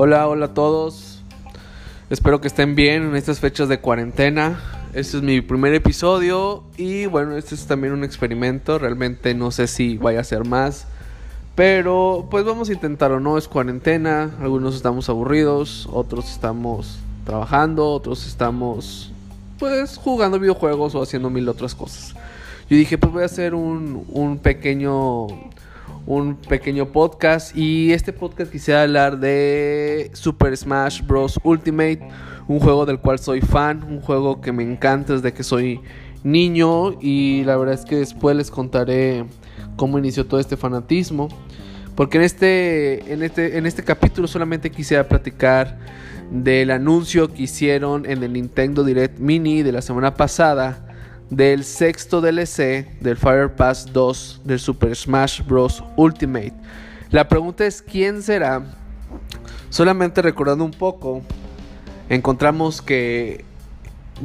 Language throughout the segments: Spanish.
Hola, hola a todos. Espero que estén bien en estas fechas de cuarentena. Este es mi primer episodio y bueno, este es también un experimento. Realmente no sé si vaya a ser más. Pero pues vamos a intentarlo, ¿no? Es cuarentena, algunos estamos aburridos, otros estamos trabajando, otros estamos pues jugando videojuegos o haciendo mil otras cosas. Yo dije pues voy a hacer un, un pequeño un pequeño podcast y este podcast quisiera hablar de Super Smash Bros. Ultimate, un juego del cual soy fan, un juego que me encanta desde que soy niño y la verdad es que después les contaré cómo inició todo este fanatismo. Porque en este, en este, en este capítulo solamente quisiera platicar del anuncio que hicieron en el Nintendo Direct Mini de la semana pasada del sexto DLC del Fire Pass 2 del Super Smash Bros. Ultimate. La pregunta es quién será. Solamente recordando un poco, encontramos que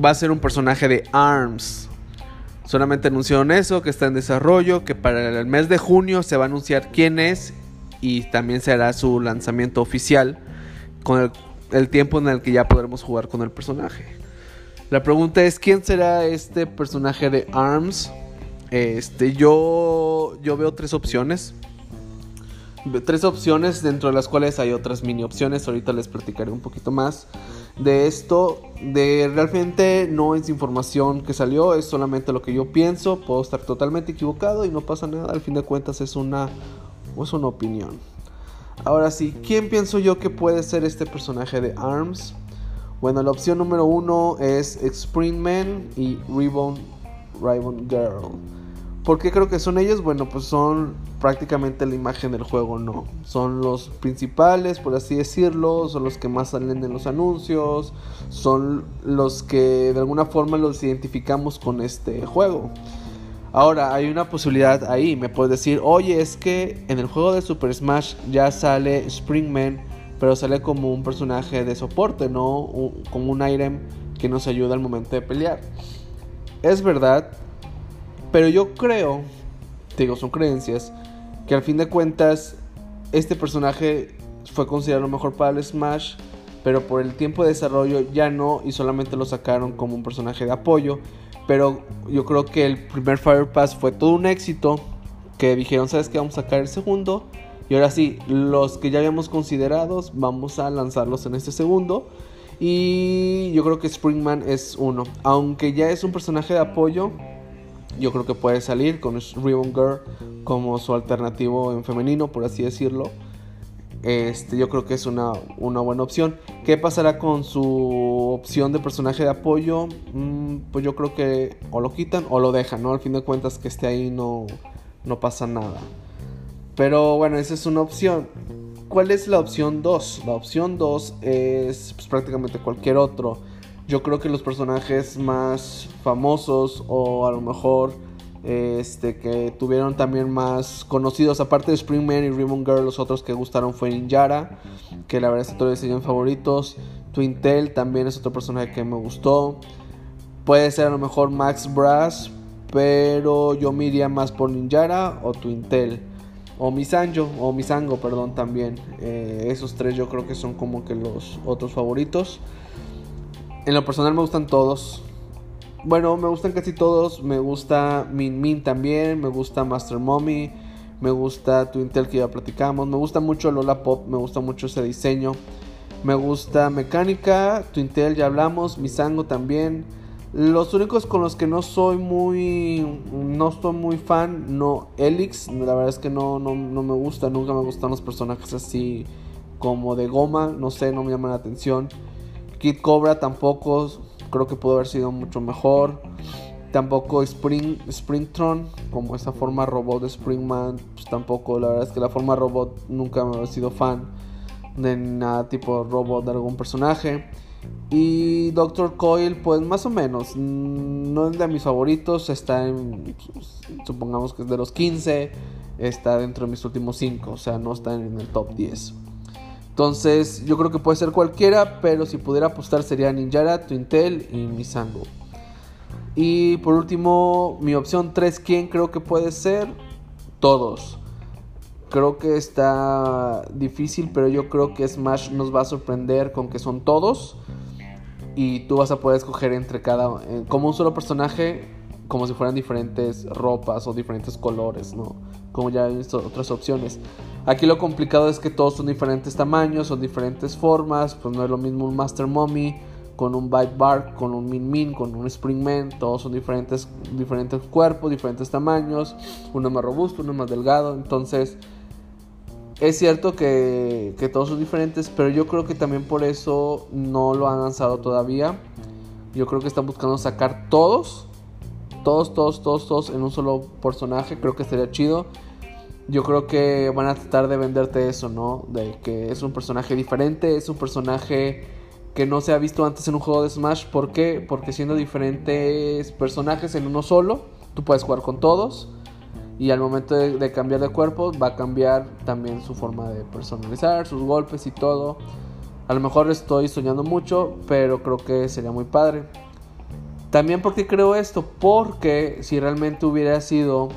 va a ser un personaje de ARMS. Solamente anunciaron eso, que está en desarrollo, que para el mes de junio se va a anunciar quién es y también será su lanzamiento oficial con el, el tiempo en el que ya podremos jugar con el personaje. La pregunta es quién será este personaje de Arms. Este, yo yo veo tres opciones. Tres opciones dentro de las cuales hay otras mini opciones. Ahorita les platicaré un poquito más de esto. De realmente no es información que salió, es solamente lo que yo pienso. Puedo estar totalmente equivocado y no pasa nada. Al fin de cuentas es una es una opinión. Ahora sí, ¿quién pienso yo que puede ser este personaje de Arms? Bueno, la opción número uno es Springman y Ribbon, Ribbon Girl. ¿Por qué creo que son ellos? Bueno, pues son prácticamente la imagen del juego, ¿no? Son los principales, por así decirlo, son los que más salen en los anuncios, son los que de alguna forma los identificamos con este juego. Ahora, hay una posibilidad ahí, me puedes decir, oye, es que en el juego de Super Smash ya sale Springman pero sale como un personaje de soporte, no como un item que nos ayuda al momento de pelear. Es verdad, pero yo creo, digo, son creencias, que al fin de cuentas este personaje fue considerado mejor para el Smash, pero por el tiempo de desarrollo ya no y solamente lo sacaron como un personaje de apoyo. Pero yo creo que el primer Fire Pass fue todo un éxito, que dijeron, ¿sabes qué? Vamos a sacar el segundo y ahora sí, los que ya habíamos considerados, vamos a lanzarlos en este segundo. Y yo creo que Springman es uno. Aunque ya es un personaje de apoyo, yo creo que puede salir con Ribbon Girl como su alternativo en femenino, por así decirlo. Este, yo creo que es una, una buena opción. ¿Qué pasará con su opción de personaje de apoyo? Mm, pues yo creo que o lo quitan o lo dejan, ¿no? Al fin de cuentas que esté ahí no, no pasa nada. Pero bueno, esa es una opción. ¿Cuál es la opción 2? La opción 2 es pues, prácticamente cualquier otro. Yo creo que los personajes más famosos o a lo mejor este, que tuvieron también más conocidos, aparte de Springman y Ribbon Girl, los otros que gustaron fue Ninjara, que la verdad es que todos siguen favoritos. Twintel también es otro personaje que me gustó. Puede ser a lo mejor Max Brass, pero yo me más por Ninjara o Twintel. O Misanjo, o Misango, perdón, también. Eh, esos tres yo creo que son como que los otros favoritos. En lo personal me gustan todos. Bueno, me gustan casi todos. Me gusta Min Min también. Me gusta Master Mommy. Me gusta Twintel que ya platicamos. Me gusta mucho Lola Pop. Me gusta mucho ese diseño. Me gusta Mecánica. Twintel ya hablamos. Misango también. Los únicos con los que no soy muy. No estoy muy fan, no. Elix, la verdad es que no, no, me gusta. Nunca me gustan los personajes así como de goma. No sé, no me llaman la atención. Kid Cobra tampoco. Creo que pudo haber sido mucho mejor. Tampoco Spring, Springtron, como esa forma robot de Springman. Pues tampoco, la verdad es que la forma robot nunca me he sido fan de nada tipo robot de algún personaje. Y Doctor Coil, pues más o menos, mm, no es de mis favoritos, está en, supongamos que es de los 15, está dentro de mis últimos 5, o sea, no está en el top 10. Entonces, yo creo que puede ser cualquiera, pero si pudiera apostar sería Ninjara, Twintel y Misango. Y por último, mi opción 3, ¿quién creo que puede ser? Todos. Creo que está difícil, pero yo creo que Smash nos va a sorprender con que son todos. Y tú vas a poder escoger entre cada. Eh, como un solo personaje, como si fueran diferentes ropas o diferentes colores, ¿no? Como ya he visto otras opciones. Aquí lo complicado es que todos son diferentes tamaños, son diferentes formas. Pues no es lo mismo un Master Mommy con un Bite Bark, con un Min Min, con un Spring Man. Todos son diferentes, diferentes cuerpos, diferentes tamaños. Uno más robusto, uno más delgado. Entonces es cierto que, todos son diferentes, pero yo creo que también por eso no lo han lanzado todavía. Yo creo que están buscando sacar todos, todos, todos, todos, todos en un solo personaje. Creo que sería chido. Yo creo que van a tratar de venderte eso, ¿no? De que es un personaje diferente, es un personaje que no se ha visto antes en un juego de Smash. ¿Por qué? Porque siendo diferentes personajes en uno solo, tú puedes jugar con todos y al momento de, cambiar de cuerpo va a cambiar también su forma de personalizar, sus golpes y todo. A lo mejor estoy soñando mucho, pero creo que sería muy padre. También porque creo esto, porque si realmente hubiera sido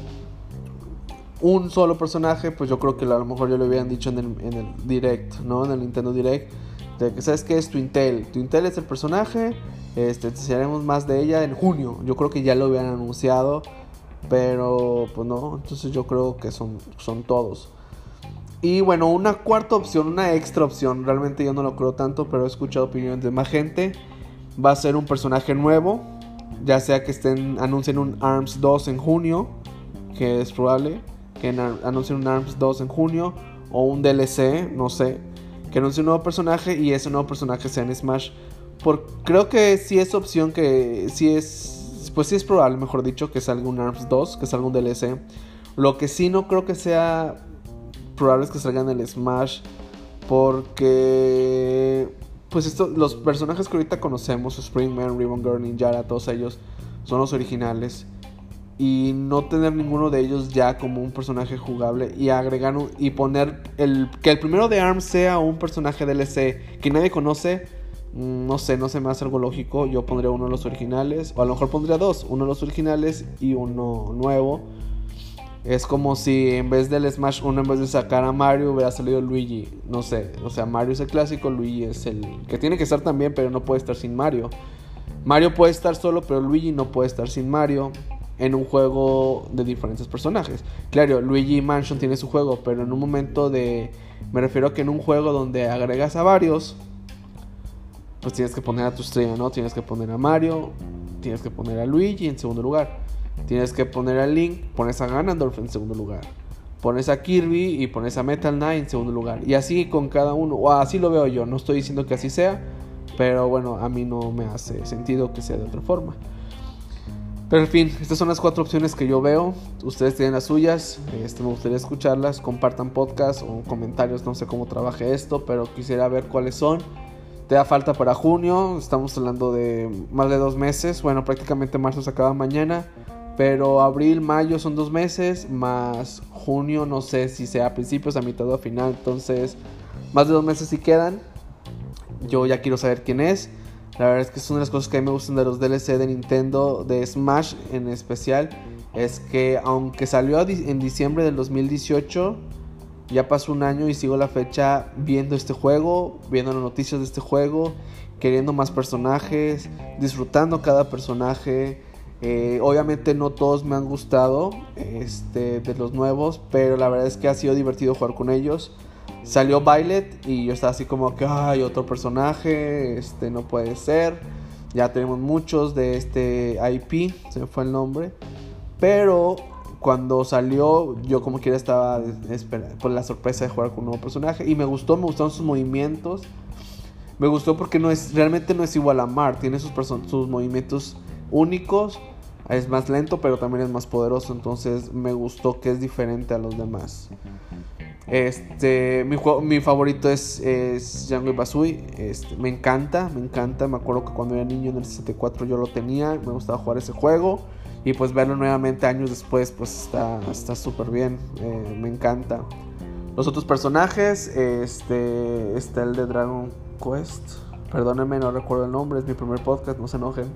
un solo personaje, pues yo creo que a lo mejor ya lo hubieran dicho en el, en el Direct, ¿no? En el Nintendo Direct. De que sabes que es tu Intel. Tu Intel es el personaje. Este, haremos más de ella en junio. Yo creo que ya lo hubieran anunciado. Pero pues no, entonces yo creo que son, son todos. Y bueno, una cuarta opción, una extra opción, realmente yo no lo creo tanto, pero he escuchado opiniones de más gente. Va a ser un personaje nuevo, ya sea que estén anuncien un ARMS 2 en junio, que es probable que anuncien un ARMS 2 en junio, o un DLC, no sé, que anuncie un nuevo personaje y ese nuevo personaje sea en Smash. Por, creo que sí es opción que sí es pues sí es probable, mejor dicho, que salga un ARMS 2, que salga un DLC. Lo que sí no creo que sea probable es que salga en el Smash. Porque. Pues esto, los personajes que ahorita conocemos, Springman, Ribbon Girl, Ninjara, todos ellos, son los originales. Y no tener ninguno de ellos ya como un personaje jugable. Y agregar y poner el. Que el primero de ARMS sea un personaje DLC que nadie conoce no sé, no se me hace algo lógico. Yo pondría uno de los originales, o a lo mejor pondría dos, uno de los originales y uno nuevo. Es como si en vez del Smash 1, en vez de sacar a Mario, hubiera salido Luigi. No sé, o sea, Mario es el clásico, Luigi es el que tiene que estar también, pero no puede estar sin Mario. Mario puede estar solo, pero Luigi no puede estar sin Mario en un juego de diferentes personajes. Claro, Luigi Mansion tiene su juego, pero en un momento de... Me refiero a que en un juego donde agregas a varios, pues tienes que poner a tu estrella, ¿no? Tienes que poner a Mario, tienes que poner a Luigi en segundo lugar, tienes que poner a Link, pones a Ganondorf en segundo lugar, pones a Kirby y pones a Metal Knight en segundo lugar. Y así con cada uno, o así lo veo yo, no estoy diciendo que así sea, pero bueno, a mí no me hace sentido que sea de otra forma. Pero en fin, estas son las cuatro opciones que yo veo. Ustedes tienen las suyas. Este, me gustaría escucharlas. Compartan podcast o comentarios. No sé cómo trabaje esto, pero quisiera ver cuáles son. Te da falta para junio, estamos hablando de más de dos meses. Bueno, prácticamente marzo se acaba mañana. Pero abril, mayo son dos meses, más junio no sé si sea a principios, a mitad o a final. Entonces, más de dos meses si quedan. Yo ya quiero saber quién es. La verdad es que es una de las cosas que a mí me gustan de los DLC de Nintendo, de Smash en especial. Es que aunque salió en diciembre del 2018 ya pasó un año y sigo la fecha viendo este juego, viendo las noticias de este juego, queriendo más personajes, disfrutando cada personaje. Eh, obviamente no todos me han gustado este, de los nuevos, pero la verdad es que ha sido divertido jugar con ellos. Salió Violet y yo estaba así como que, ay, otro personaje, este no puede ser. Ya tenemos muchos de este IP, se me fue el nombre. Pero cuando salió, yo como quiera estaba por la sorpresa de jugar con un nuevo personaje. Y me gustó, me gustaron sus movimientos. Me gustó porque no es, realmente no es igual a Mar. Tiene sus, sus movimientos únicos. Es más lento, pero también es más poderoso. Entonces me gustó que es diferente a los demás. Este, mi, juego, mi favorito es, es Django Basui. Este, me encanta, me encanta. Me acuerdo que cuando era niño en el 64 yo lo tenía. Me gustaba jugar ese juego. Y pues verlo nuevamente años después, pues está súper bien. Eh, me encanta. Los otros personajes, este, está el de Dragon Quest. Perdónenme, no recuerdo el nombre, es mi primer podcast, no se enojen.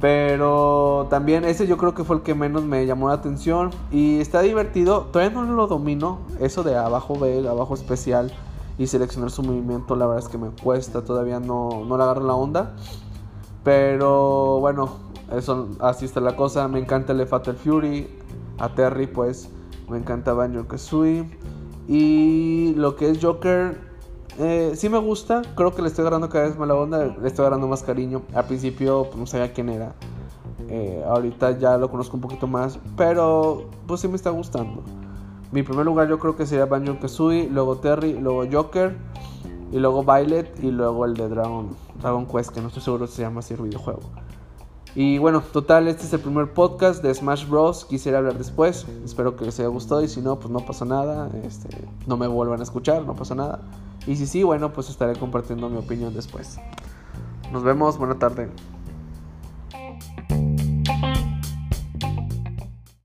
Pero también ese yo creo que fue el que menos me llamó la atención. Y está divertido. Todavía no lo domino. Eso de abajo B, abajo especial. Y seleccionar su movimiento. La verdad es que me cuesta. Todavía no, no le agarro la onda. Pero bueno. Eso, así está la cosa. Me encanta el Fatal Fury. A Terry pues. Me encanta Banjo Kazooie. Y lo que es Joker eh, sí me gusta, creo que le estoy agarrando cada vez más la onda, le estoy agarrando más cariño. Al principio pues, no sabía quién era. Eh, ahorita ya lo conozco un poquito más, pero pues sí me está gustando. Mi primer lugar yo creo que sería Banjo Kazooie, luego Terry, luego Joker, y luego Violet, y luego el de Dragon, Dragon Quest, que no estoy seguro si se llama así el videojuego. Y bueno, total, este es el primer podcast de Smash Bros. Quisiera hablar después. Espero que les haya gustado y si no, pues no pasa nada. Este, no me vuelvan a escuchar, no pasa nada. Y si sí, bueno, pues estaré compartiendo mi opinión después. Nos vemos, buena tarde.